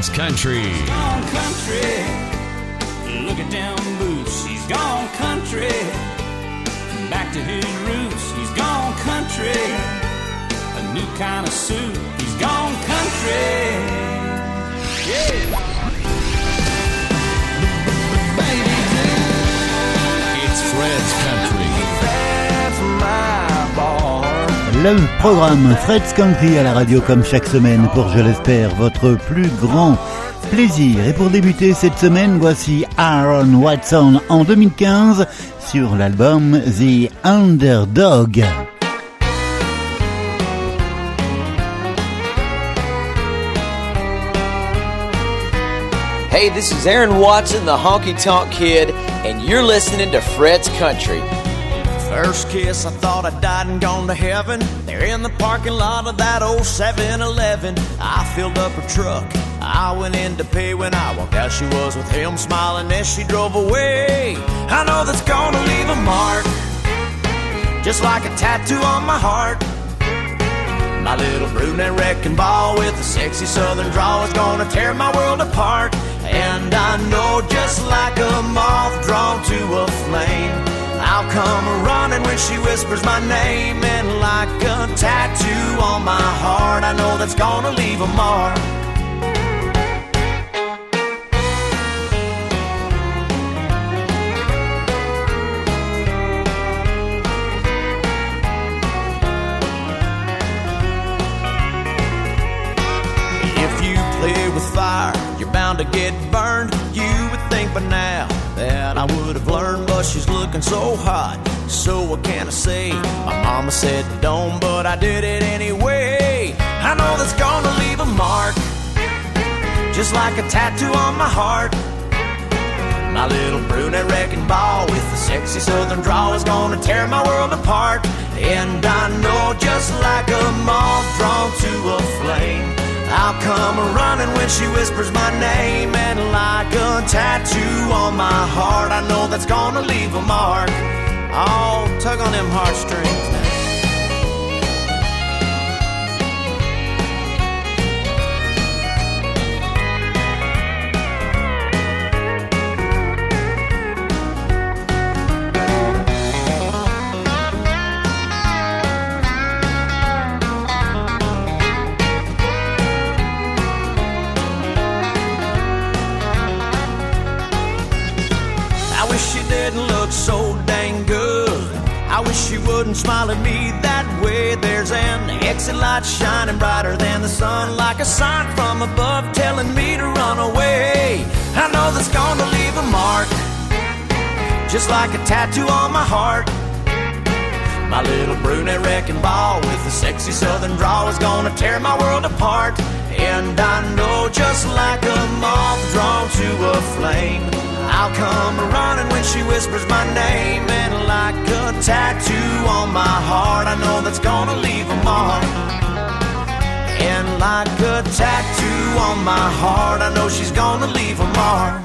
Fred's Country. Gone country. Look at them boots. He's gone country. Back to his roots. He's gone country. A new kind of suit. He's gone country. Yeah. Baby, It's Fred's Le programme Fred's Country à la radio comme chaque semaine pour, je l'espère, votre plus grand plaisir. Et pour débuter cette semaine, voici Aaron Watson en 2015 sur l'album The Underdog. Hey, this is Aaron Watson, the Honky Tonk Kid, and you're listening to Fred's Country. First kiss, I thought I died and gone to heaven. There in the parking lot of that old 7 Eleven, I filled up her truck. I went in to pay when I walked out. She was with him smiling as she drove away. I know that's gonna leave a mark, just like a tattoo on my heart. My little brunette wrecking ball with a sexy southern drawl is gonna tear my world apart. And I know just like a moth drawn to a flame, I'll come running when she whispers my name. And like a tattoo on my heart, I know that's gonna leave a mark. With fire, you're bound to get burned. You would think by now that I would have learned, but she's looking so hot. So what can I say? My mama said don't, but I did it anyway. I know that's gonna leave a mark, just like a tattoo on my heart. My little brunette wrecking ball with the sexy southern drawl is gonna tear my world apart. And I know just like a moth drawn to a flame, I'll come running when she whispers my name. And like a tattoo on my heart, I know that's gonna leave a mark. Oh, tug on them heartstrings wouldn't smile at me that way. There's an exit light shining brighter than the sun, like a sign from above telling me to run away. I know that's gonna leave a mark, just like a tattoo on my heart. My little brunette wrecking ball with a sexy southern drawl is gonna tear my world apart. And I know just like a moth drawn to a flame, I'll come running when she whispers my name. And like a tattoo on my heart, I know that's gonna leave a mark. And like a tattoo on my heart, I know she's gonna leave a mark.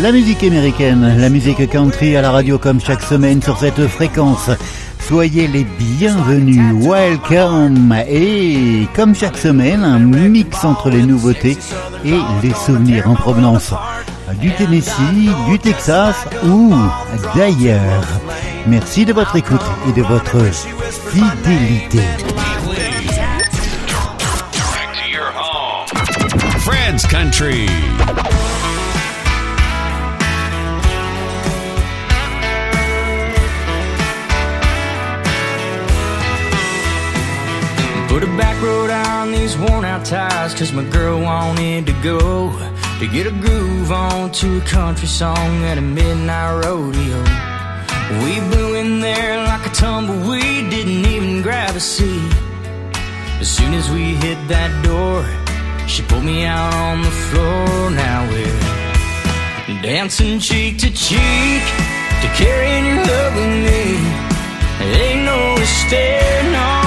La musique américaine, la musique country à la radio comme chaque semaine sur cette fréquence. Soyez les bienvenus, welcome Et comme chaque semaine, un mix entre les nouveautés et les souvenirs en provenance du Tennessee, du Texas ou d'ailleurs. Merci de votre écoute et de votre fidélité. Country. Put a back road on these worn out tires Cause my girl wanted to go To get a groove on to a country song at a midnight rodeo. We blew in there like a tumbleweed Didn't even grab a seat. As soon as we hit that door She pulled me out on the floor. Now we're dancing cheek to cheek To carrying your love with me. Ain't no no, but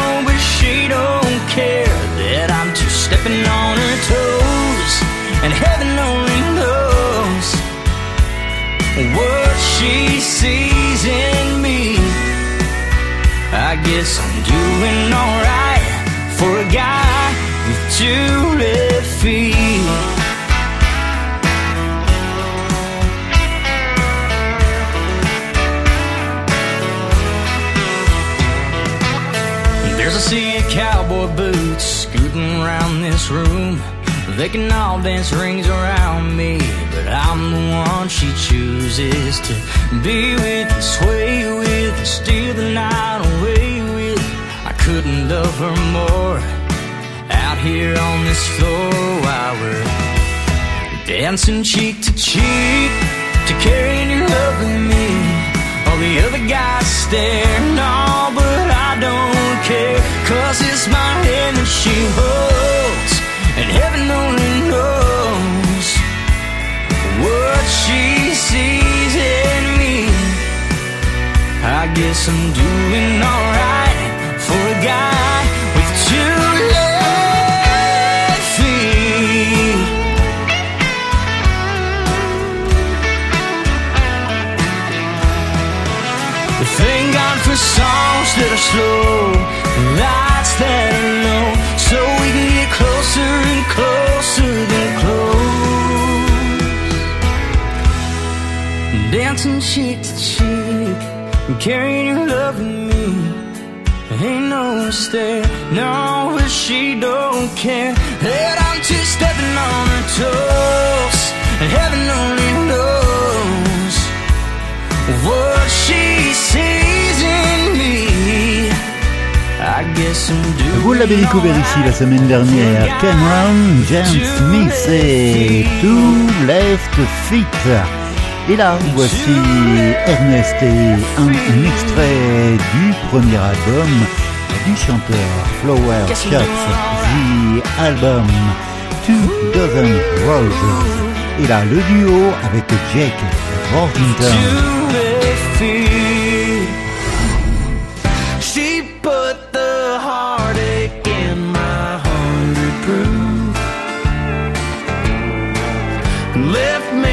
she don't care that I'm too stepping on her toes, and heaven only knows what she sees in me. I guess I'm doing alright for a guy with two left feet. A cowboy boots scooting around this room. They can all dance rings around me, but I'm the one she chooses to be with and sway with and steal the night away with. I couldn't love her more out here on this floor while we're dancing cheek to cheek to carrying your love with me. All the other guys stare, no, but don't care, cause it's my hand that she holds, and heaven only knows what she sees in me. I guess I'm doing alright for a guy slow, lights that low, so we can get closer and closer than close. Dancing cheek to cheek, carrying your love with me. Ain't no mistake, no, but she don't care that I'm just stepping on her toes, Vous l'avez découvert ici la semaine dernière, Cameron James Smith et Two Left Feet. Et là, voici Ernest et un, un extrait du premier album du chanteur Flower Shots, The Album Two Dozen Roses. Et là, le duo avec Jake Worthington. Left me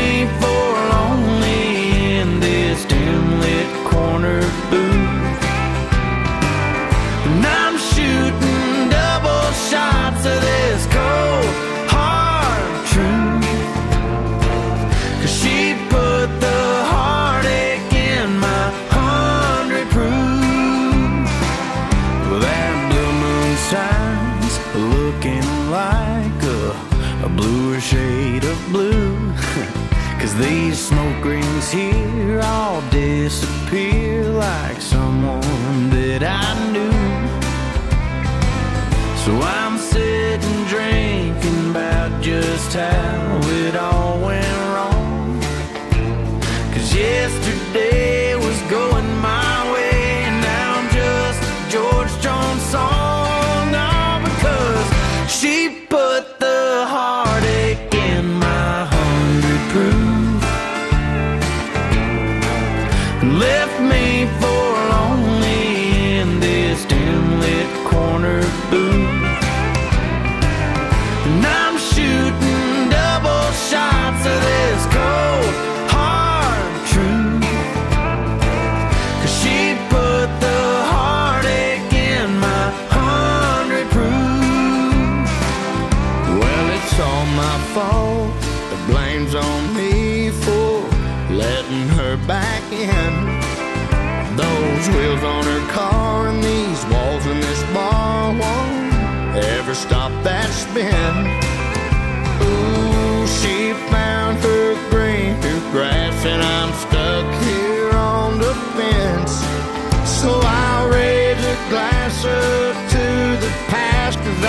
smoke here all disappear like someone that I knew. So I'm sitting drinking about just how it all went wrong. Cause yesterday the past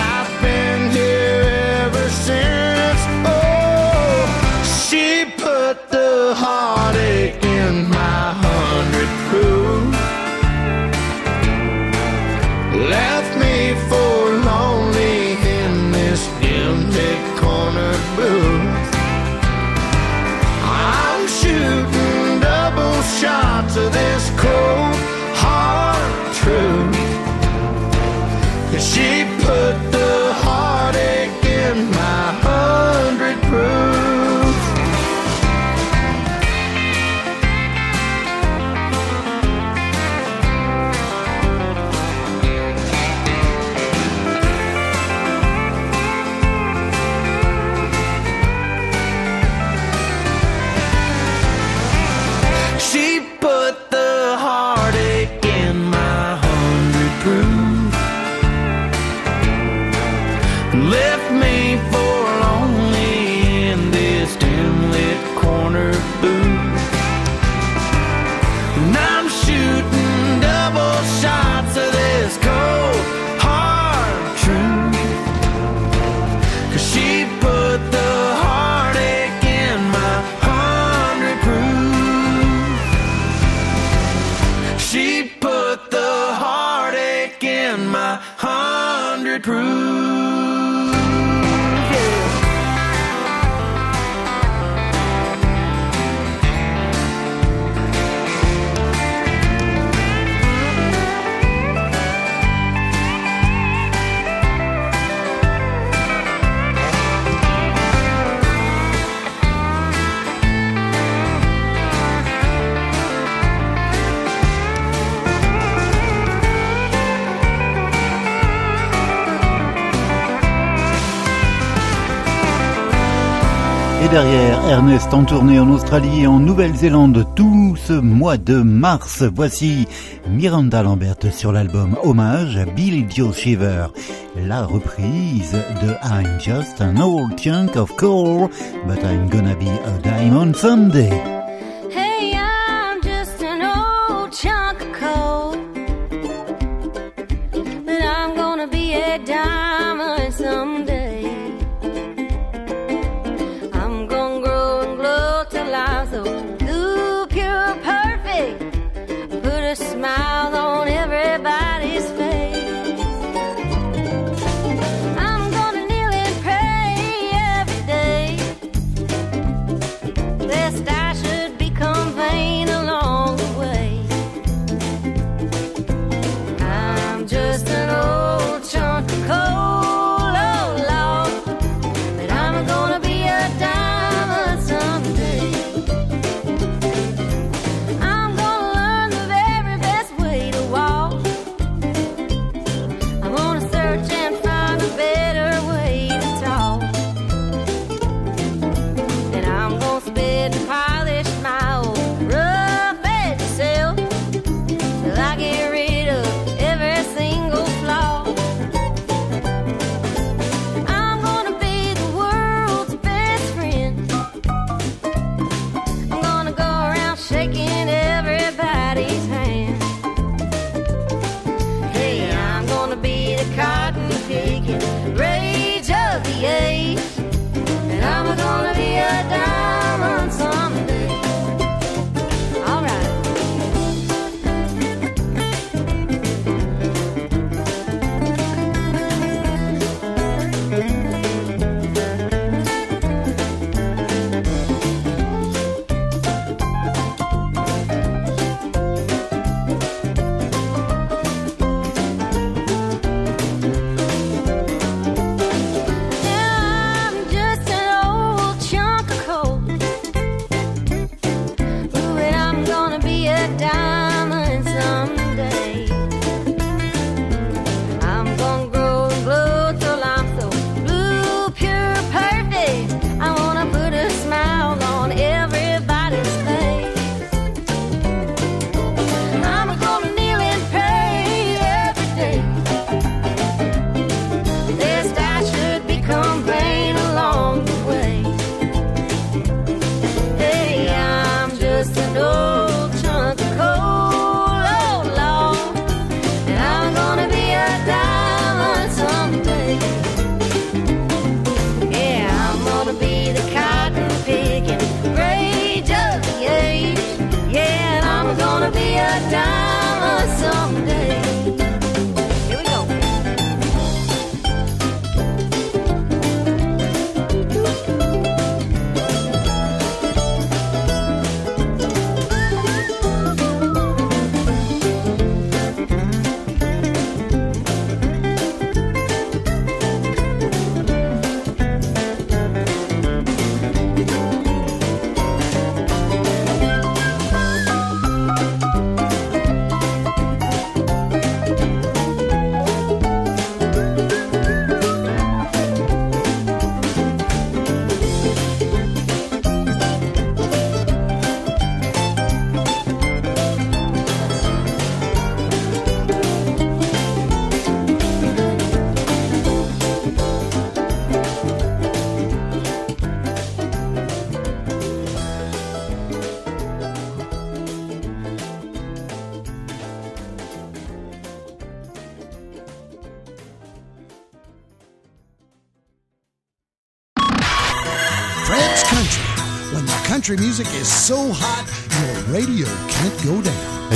derrière Ernest en tournée en Australie et en Nouvelle-Zélande tout ce mois de mars. Voici Miranda Lambert sur l'album Hommage à Billy Dio Shiver, la reprise de I'm just an old chunk of coal, but I'm gonna be a diamond someday.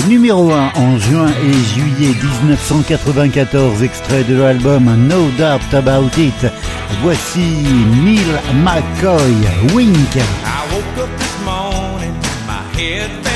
Numéro 1 en juin et juillet 1994, extrait de l'album No Doubt About It. Voici Neil McCoy, Wink. I woke up this morning, my head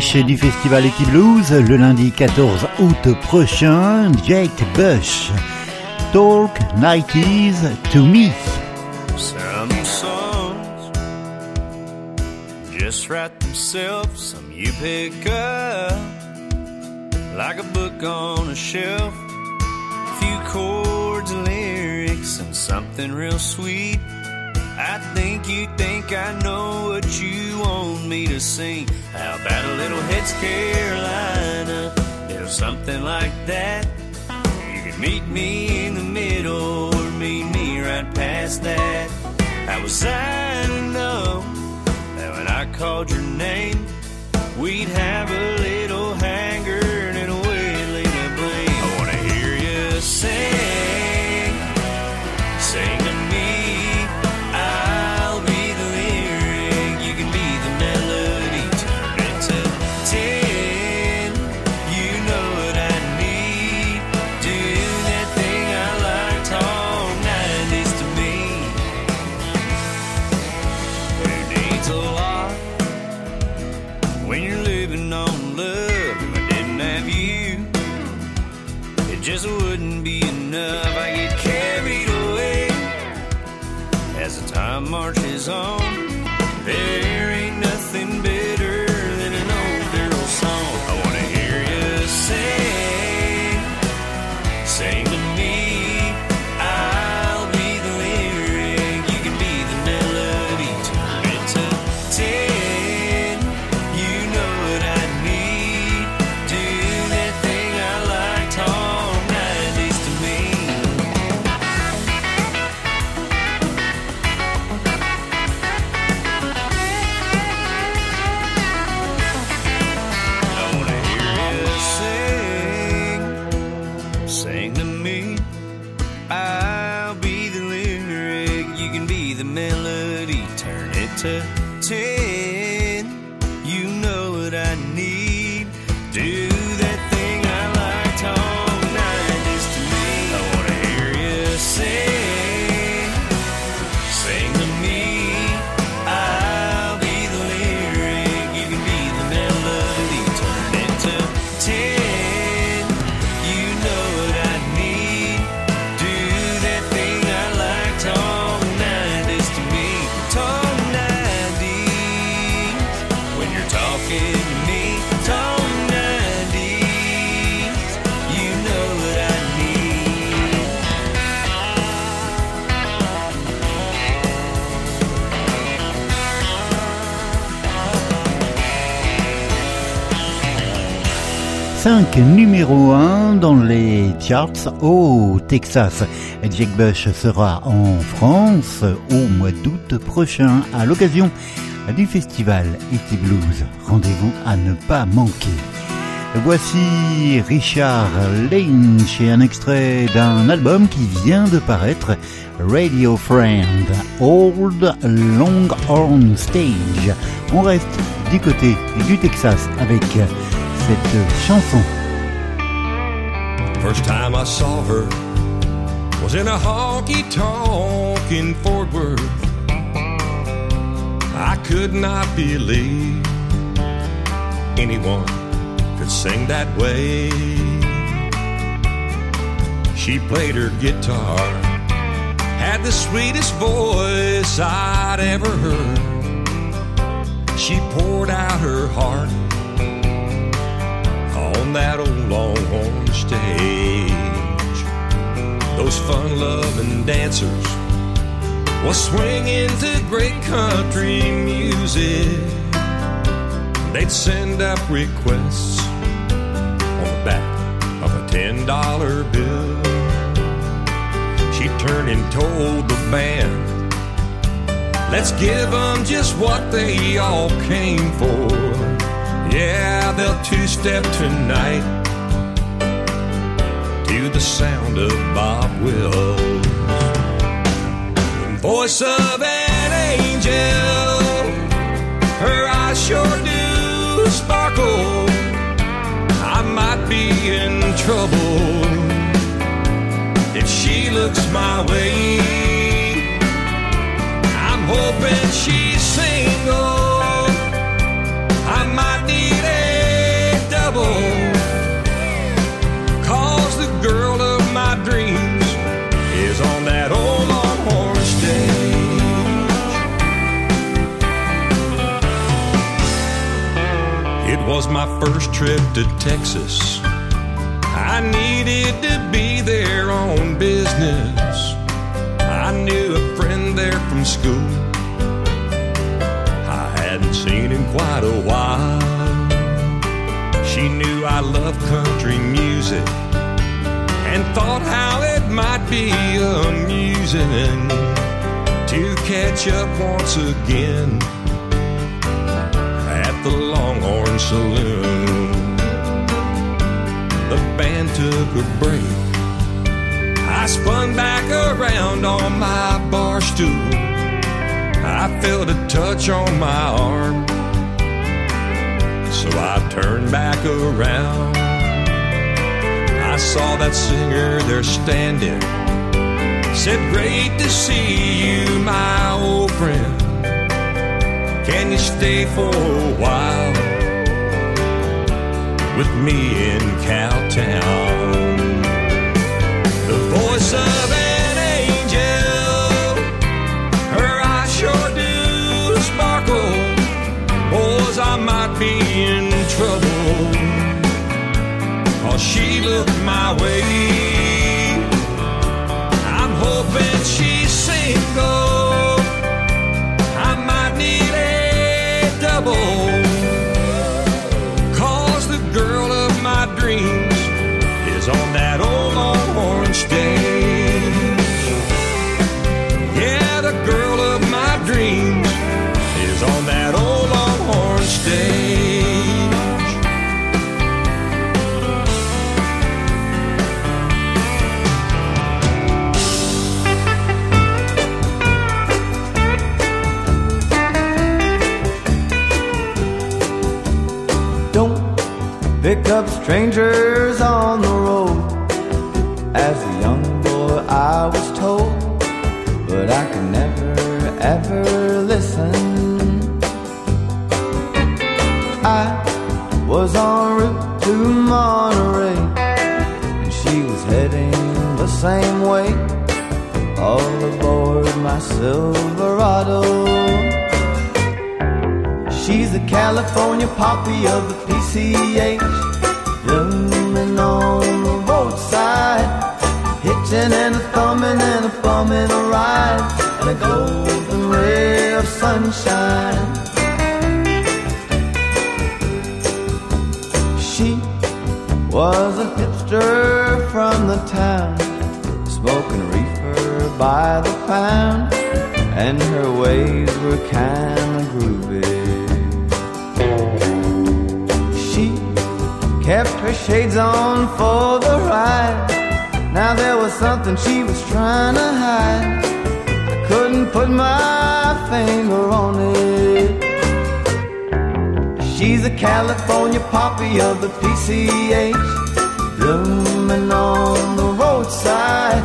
l'affiche du festival Equi Blues le lundi 14 août prochain, Jake Bush. Talk 90s to me. Some songs just write themselves, some you pick up like a book on a shelf. A few chords and lyrics and something real sweet. you think I know what you want me to sing. How about a little Hits Carolina? There's something like that. You can meet me in the middle or meet me right past that. I was I to know that when I called your name, we'd have a little hang 5 numéro 1 dans les charts au Texas. Jack Bush sera en France au mois d'août prochain à l'occasion du festival E.T. Blues. Rendez-vous à ne pas manquer. Voici Richard Lynch et un extrait d'un album qui vient de paraître, Radio Friend, Old Longhorn Stage. On reste du côté du Texas avec cette chanson. First time I saw her was in a honky tonk in Fort Worth. I could not believe anyone could sing that way. She played her guitar, had the sweetest voice I'd ever heard. She poured out her heart that old longhorn stage. Those fun loving dancers was swinging to great country music. They'd send up requests on the back of a ten dollar bill. She turned and told the band, Let's give them just what they all came for. Yeah, they'll two step tonight to the sound of Bob Wills. Voice of an angel, her eyes sure do sparkle. I might be in trouble if she looks my way. I'm hoping she's was my first trip to Texas. I needed to be there on business. I knew a friend there from school. I hadn't seen in quite a while. She knew I loved country music and thought how it might be amusing to catch up once again the Longhorn Saloon. The band took a break. I spun back around on my bar stool. I felt a touch on my arm. So I turned back around. I saw that singer there standing. Said, Great to see you, my old stay for a while with me in Cowtown? The voice of an angel, her eyes sure do sparkle. Boys, I might be in trouble. Cause she looked my way. I'm hoping she's single. Up strangers on the road. As a young boy, I was told, but I could never ever listen. I was en route to Monterey, and she was heading the same way. All aboard my Silverado. She's the California poppy of the PCH, a golden ray of sunshine. She was a hipster from the town, smoking reefer by the pound, and her ways were kinda groovy. She kept her shades on for the ride. Now there was something she was trying to hide. Couldn't put my finger on it. She's a California poppy of the PCH, blooming on the roadside,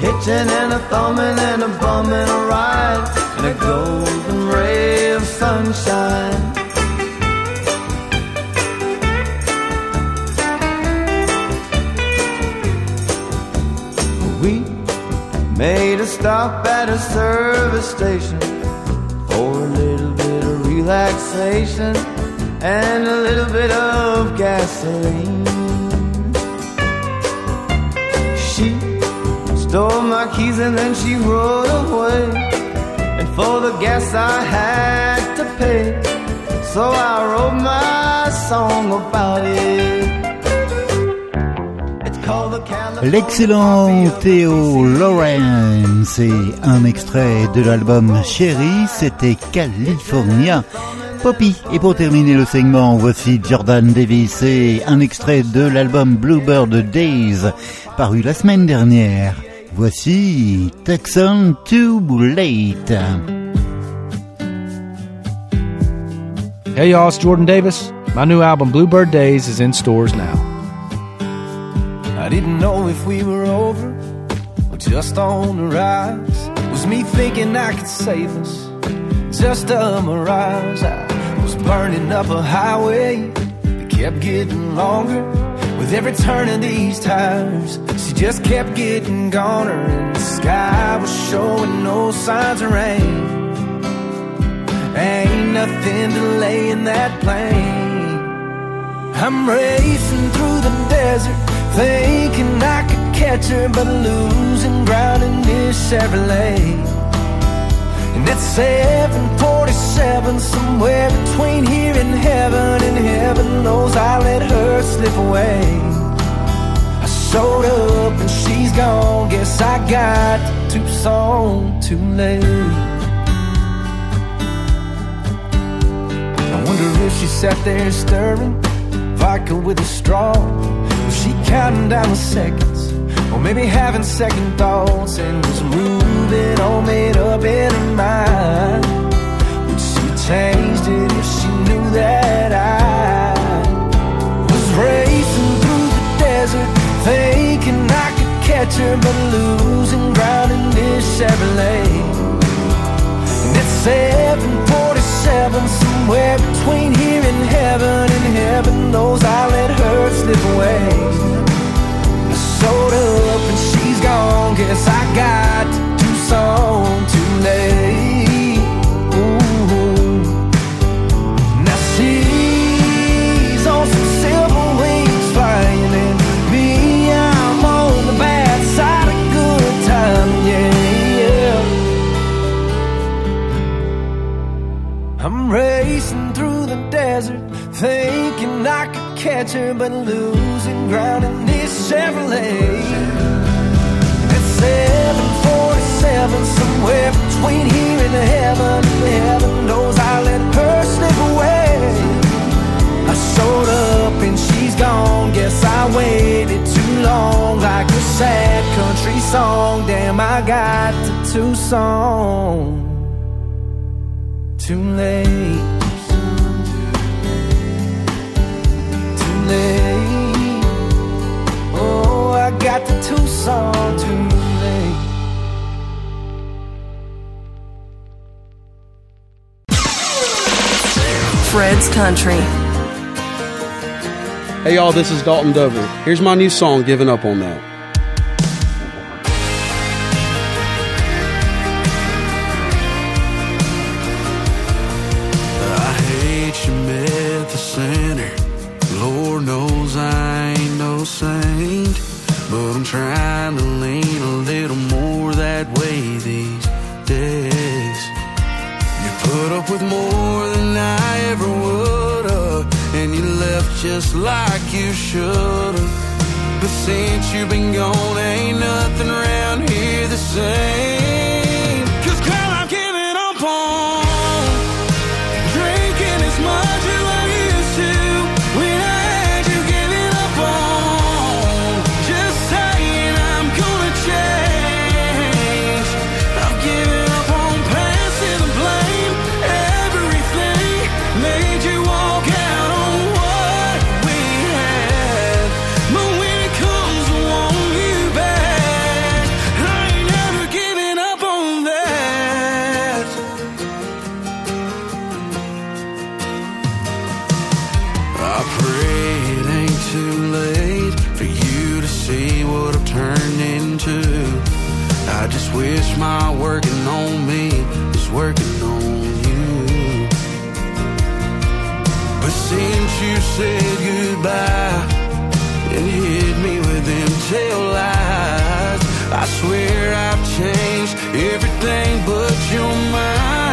hitching and a thumbing and a bumming a ride, and a golden ray of sunshine. Stop at a service station for a little bit of relaxation and a little bit of gasoline. She stole my keys and then she rode away. And for the gas I had to pay. So I wrote my song about it. It's called the California. L'excellent Théo Lawrence et un extrait de l'album Chérie, c'était California. Poppy. Et pour terminer le segment, voici Jordan Davis et un extrait de l'album Bluebird Days, paru la semaine dernière. Voici Texan Too Late. Hey y'all, it's Jordan Davis. My new album Bluebird Days is in stores now. I didn't know if we were over or just on the rise. Was me thinking I could save us? Just a mirage. I was burning up a highway that kept getting longer. With every turn of these tires, she just kept getting goner, and the sky was showing no signs of rain. Ain't nothing delaying that plane. I'm racing through the desert, thinking I could catch her, but losing ground in this Chevrolet. And it's 747, somewhere between here and heaven, and heaven knows I let her slip away. I showed up and she's gone, guess I got to Tucson too late. I wonder if she sat there stirring vodka with a straw. She counting down the seconds? Or maybe having second thoughts and was moving all made up in her mind. Would she changed it if she knew that I was racing through the desert, thinking I could catch her, but losing ground in this Chevrolet. And it's 747, somewhere between here and heaven, and heaven knows I let her slip away. I showed up and she's gone, guess I got to Tucson too late. Thinking I could catch her, but losing ground in this Chevrolet. It's 747, somewhere between here and heaven. Heaven knows I let her slip away. I showed up and she's gone. Guess I waited too long, like a sad country song. Damn, I got to Tucson too late. Got to Tucson too late. Fred's Country. Hey y'all, this is Dalton Dover. Here's my new song, Giving Up on That. Just like you should've. But since you've been gone, ain't nothing around here the same. Too late for you to see what I've turned into. I just wish my working on me was working on you. But since you said goodbye and hit me with them tail lies, I swear I've changed everything but your mind.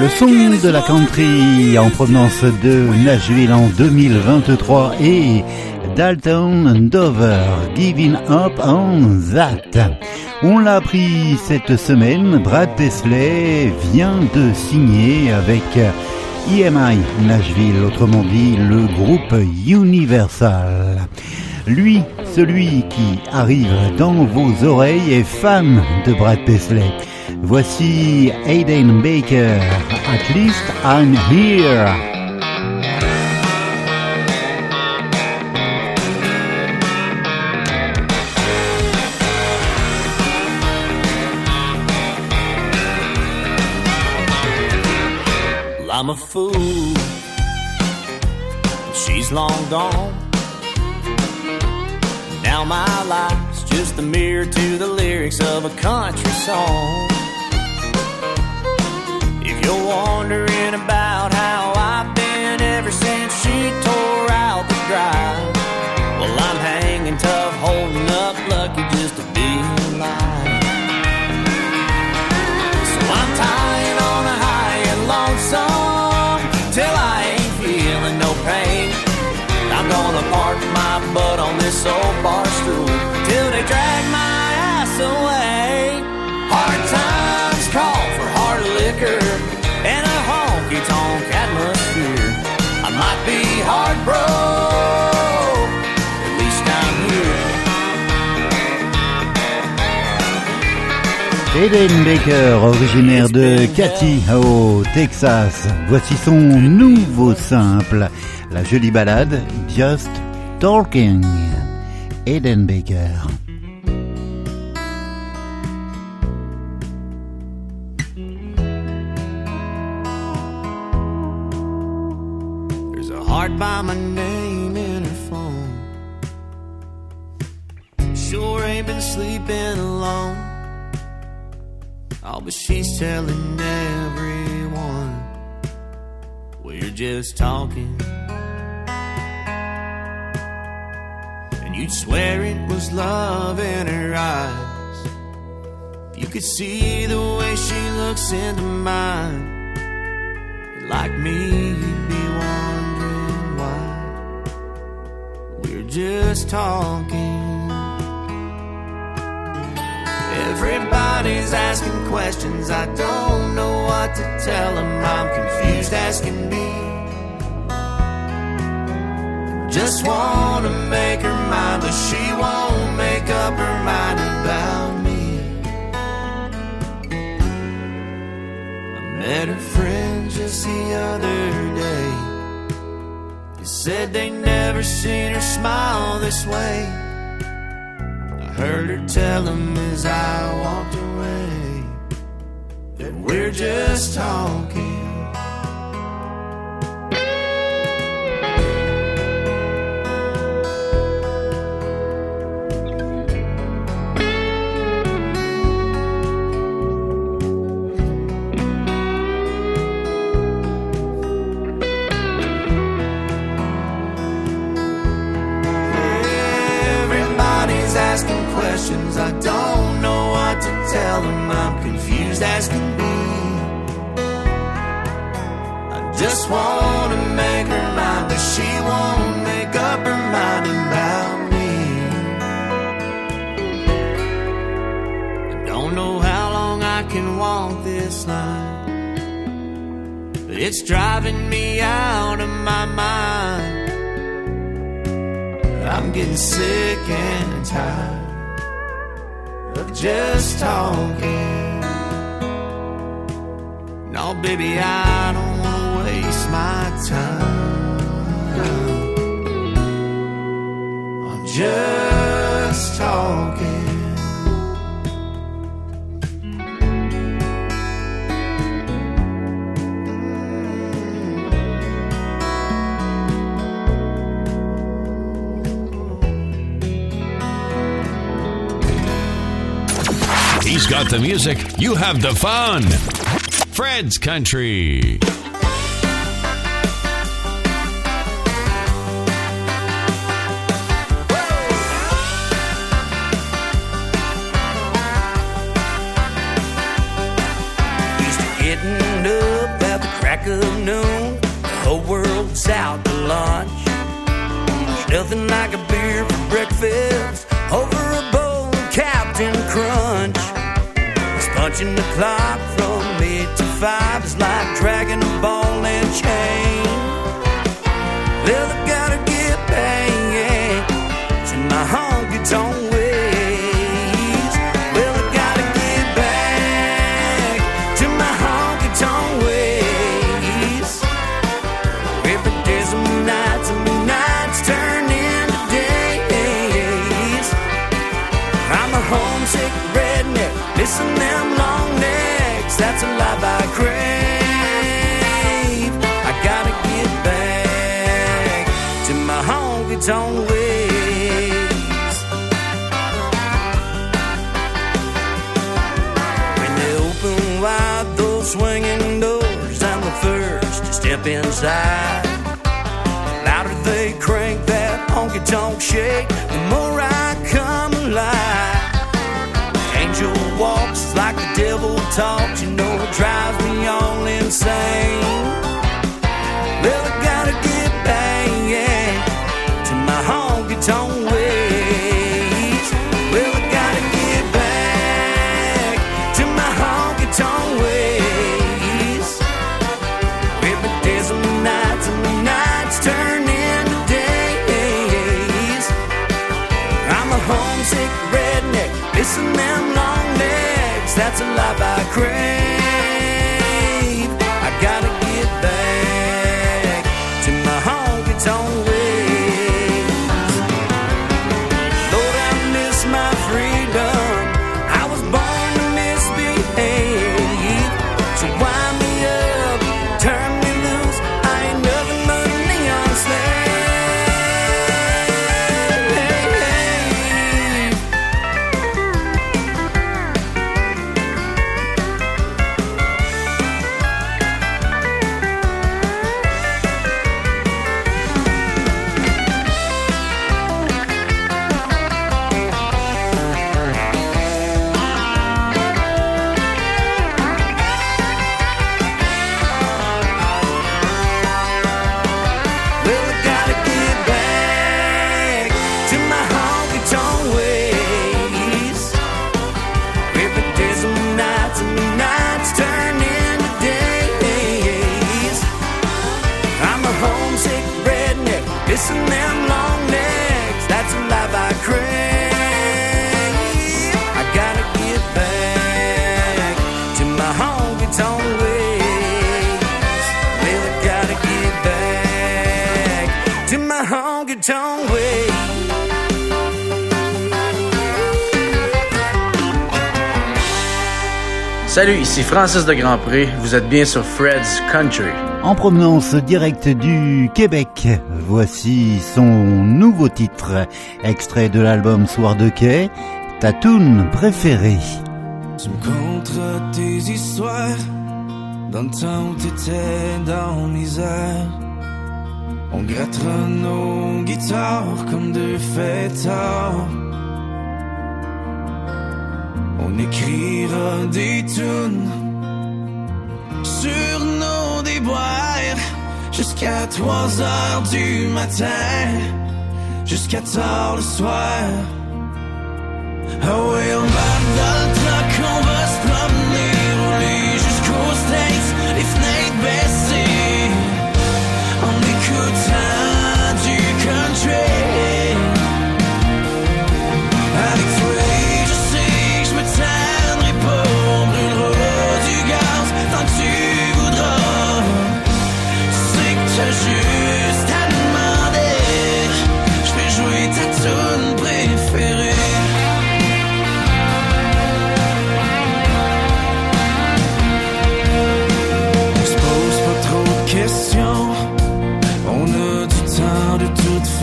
Le son de la country en provenance de Nashville en 2023 et Dalton Dover, Giving Up on That. On l'a appris cette semaine, Brad Paisley vient de signer avec EMI Nashville, autrement dit le groupe Universal. Lui, celui qui arrive dans vos oreilles est fan de Brad Paisley. Voici Aiden Baker, At least I'm here. I'm a fool. She's long gone. Now my life's just a mirror to the lyrics of a country song. If you're wondering about how I've been ever since she tore out the drive, well, I'm hanging tough, holding up, lucky just to be alive. So I'm tying gonna park my butt on this old bar stool till they drag my ass away. Hard times call for hard liquor and a honky tonk atmosphere. I might be hard broke, at least I'm here. Aiden Baker, originaire de Cathy au Texas. Voici son nouveau simple, la jolie balade Just Talking. Hayden Baker. There's a heart by my name in her phone. Sure ain't been sleeping alone. Oh, but she's telling everyone we're just talking. And you'd swear it was love in her eyes. If you could see the way she looks into mine. Like me, you'd be wondering why we're just talking. Everybody's asking questions, I don't know what to tell them. I'm confused as can be. Just wanna make her but she won't make up her mind about me. I met her friends just the other day. They said they never seen her smile this way. I heard her tell them as I walked away that we're just talking. To make her mind, but she won't make up her mind about me. I don't know how long I can walk this line, but it's driving me out of my mind. I'm getting sick and tired of just talking. No, baby, I don't wanna waste my time. I'm just talking. He's got the music. You have the fun. Fred's Country. Of noon. The whole world's out to lunch. Nothing like a beer for breakfast over a bowl of Captain Crunch. It's punching the clock from eight to five is like dragging a ball and chain. Well, I gotta get back to my honky tonk step inside. The louder they crank that honky tonk shake, the more I come alive. Honky tonk way. Salut, ici Francis de Grandpré. Vous êtes bien sur Fred's Country. En provenance directe du Québec, voici son nouveau titre, extrait de l'album Soir de quai, ta tune préférée. Tu me contes tes histoires dans le temps où t'étais dans misère. On grattera nos guitares comme deux fêtards. On écrira des tunes sur nos déboires jusqu'à 3 heures du matin, jusqu'à tard le soir. Ah ouais, on va dans le truck, on va se promener,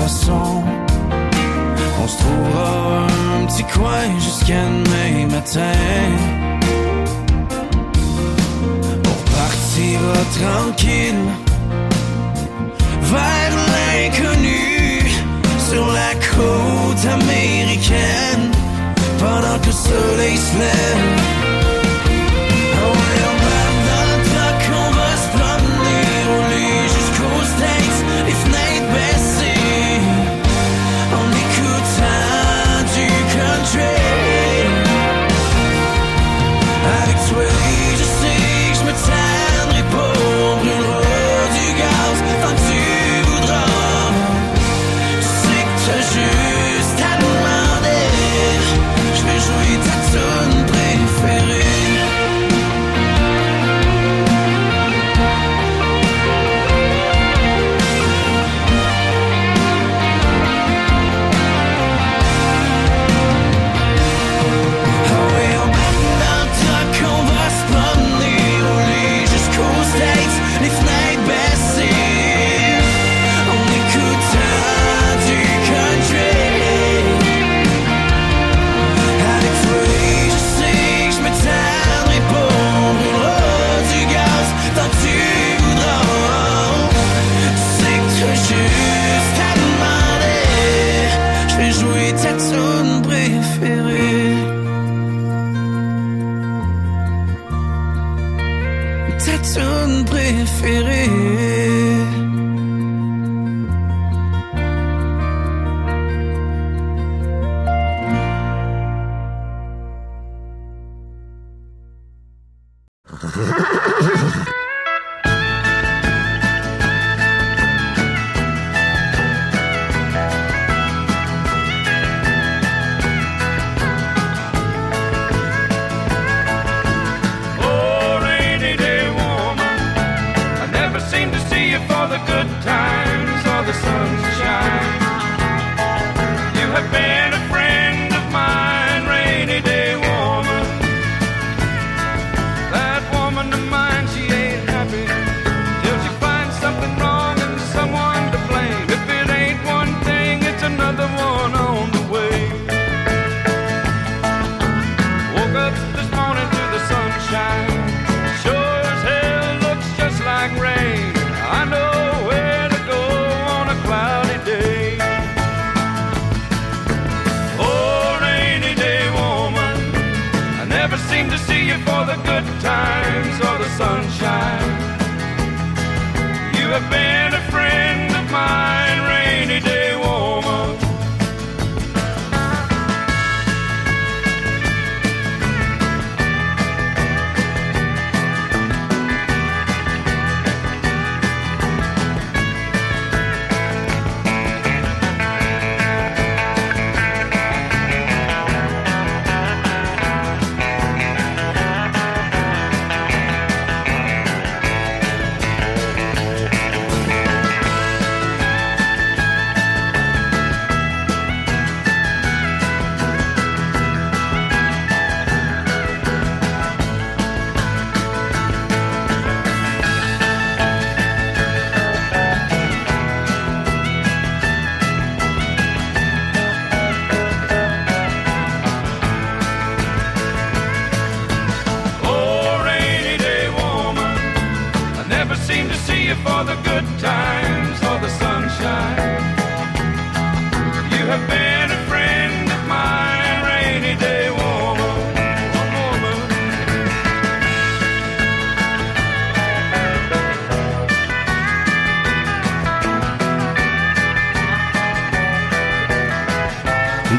On se trouvera un petit coin jusqu'à demain matin. On partira tranquille vers l'inconnu sur la côte américaine pendant que le soleil se lève.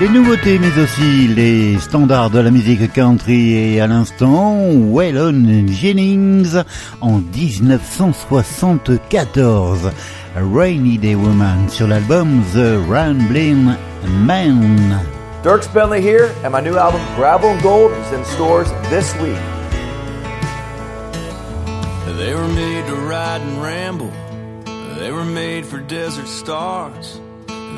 Les nouveautés, mais aussi les standards de la musique country et à l'instant, Waylon Jennings en 1974. Rainy Day Woman sur l'album The Ramblin' Man. Dirk Bentley here, and my new album Gravel and Gold is in stores this week. They were made to ride and ramble. They were made for desert stars.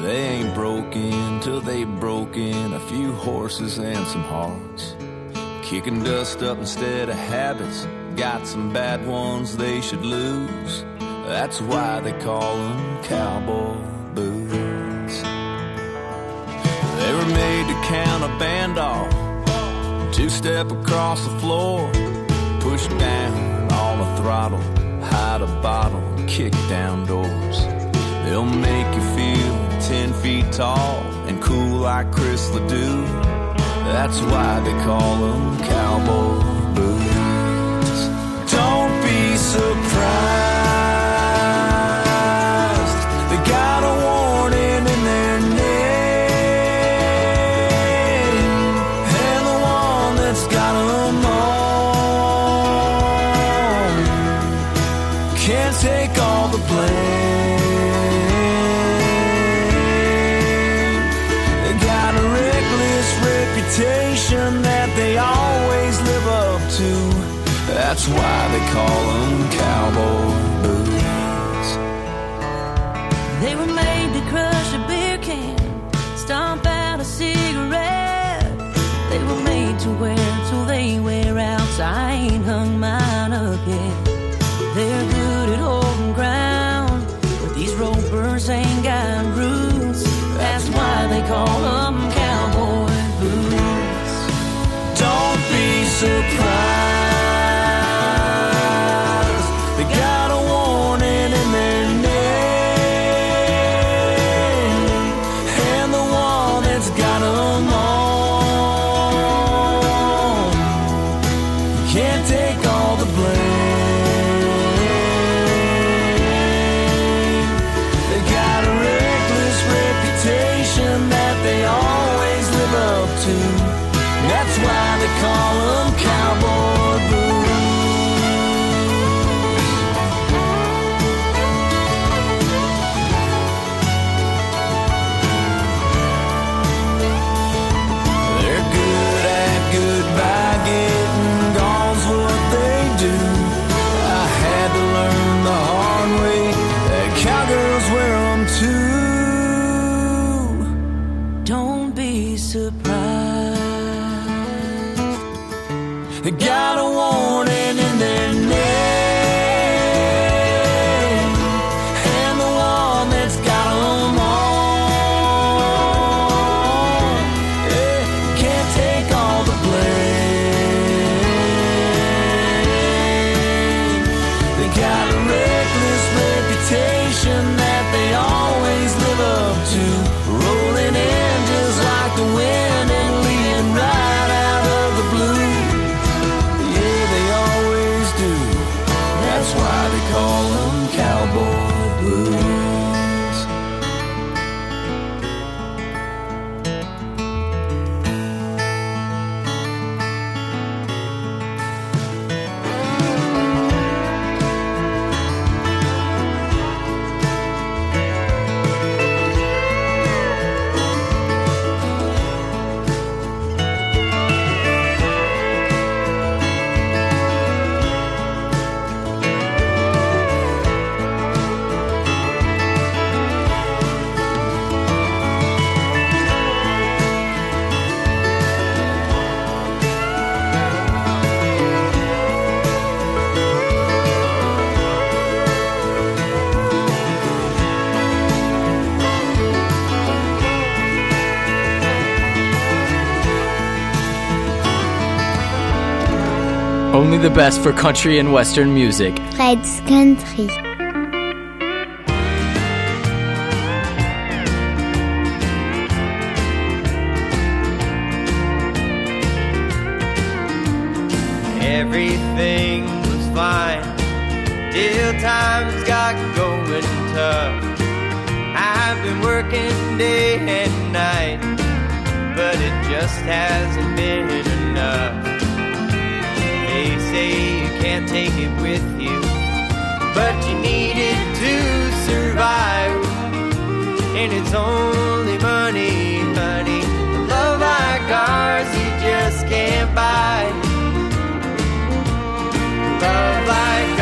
They ain't broken till they broken a few horses and some hearts. Kicking dust up instead of habits. Got some bad ones they should lose. That's why they call them cowboy boots. They were made to count a band off. Two step across the floor. Push down on the throttle. Hide a bottle. Kick down doors. They'll make you feel ten feet tall and cool like Chris LeDoux. That's why they call them cowboy boots. Don't be surprised. Why they call them cowboy boots. They were made to crush a beer can, stomp out a cigarette. They were made to wear till they wear out. So I ain't hung mine the best for country and western music. Fred's Country. Everything was fine till times got going tough. I've been working day and night but it just hasn't been enough. Say you can't take it with you, but you need it to survive. And it's only money, honey. Love like ours, you just can't buy. Love like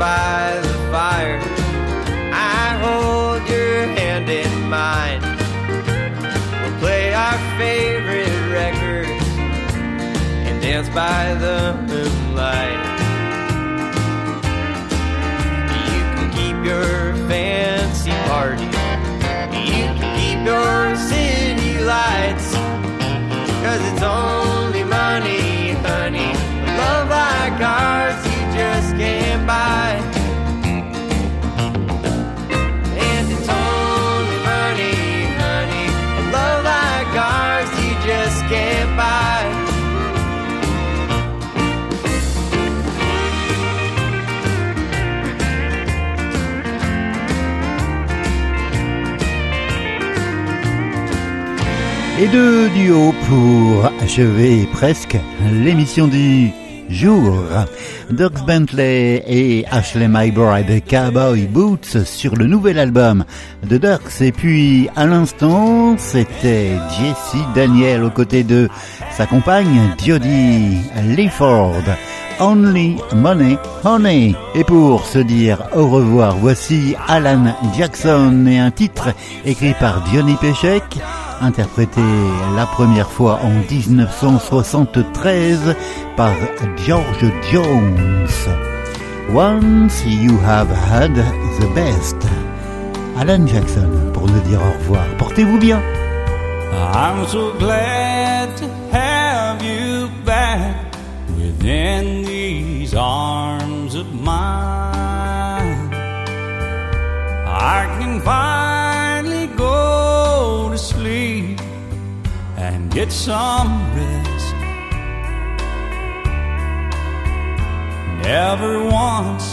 by the fire. I hold your hand in mine. We'll play our favorite records and dance by the moonlight. You can keep your fancy party. You can keep your city lights. Cause it's only money, honey. Love like ours, just can't buy. And it's only money, honey. Love like ours, you just can't buy. Et deux duos pour achever presque l'émission du jour. Doug Bentley et Ashley McBride, Cowboy Boots sur le nouvel album de Ducks. Et puis à l'instant, c'était Jesse Daniel aux côtés de sa compagne Jodie Leaford. Only Money Honey. Et pour se dire au revoir, voici Alan Jackson et un titre écrit par Johnny Pechek, interprété la première fois en 1973 par George Jones. Once you have had the best. Alan Jackson pour nous dire au revoir. Portez-vous bien. I'm so glad to have you back within these arms of mine. I can finally get some rest. Never once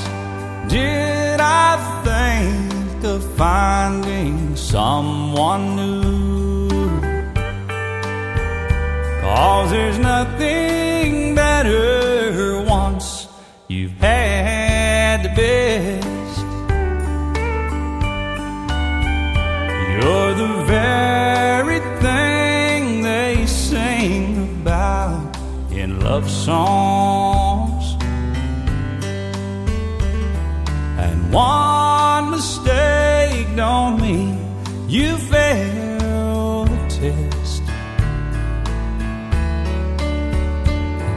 did I think of finding someone new. Cause there's nothing better once you've had the best. You're the very love songs. And one mistake don't mean you failed the test.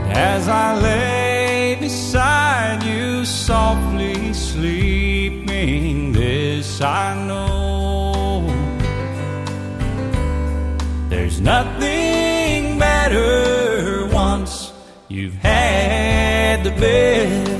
And as I lay beside you, softly sleeping, this I know. There's nothing better had the best.